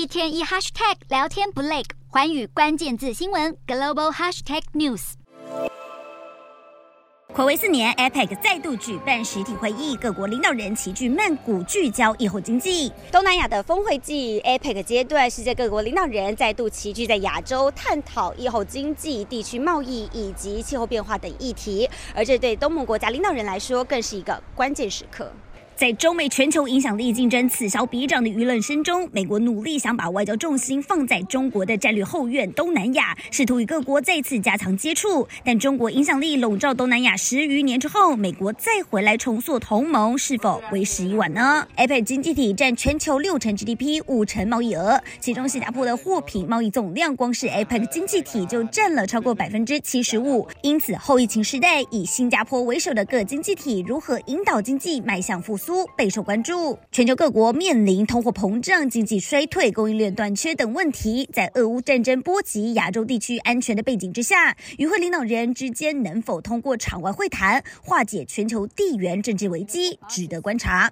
一天一 hashtag 聊天不累，环宇关键字新闻 global hashtag news。睽违四年，APEC 再度举办实体会议，各国领导人齐聚曼谷，聚焦疫后经济。东南亚的峰会季 APEC 阶段，世界各国领导人再度齐聚在亚洲，探讨疫后经济、地区贸易以及气候变化等议题。而这对东盟国家领导人来说，更是一个关键时刻。在中美全球影响力竞争此消彼长的舆论声中，美国努力想把外交重心放在中国的战略后院东南亚，试图与各国再次加强接触。但中国影响力笼罩东南亚十余年之后，美国再回来重塑同盟，是否为时已晚呢？APEC 经济体占全球六成 GDP、五成贸易额，其中新加坡的货品贸易总量，光是 APEC 经济体就占了超过百分之七十五。因此，后疫情时代以新加坡为首的各经济体如何引导经济迈向复苏备受关注，全球各国面临通货膨胀、经济衰退、供应链短缺等问题，在俄乌战争波及亚洲地区安全的背景之下，与会领导人之间能否通过场外会谈化解全球地缘政治危机，值得观察。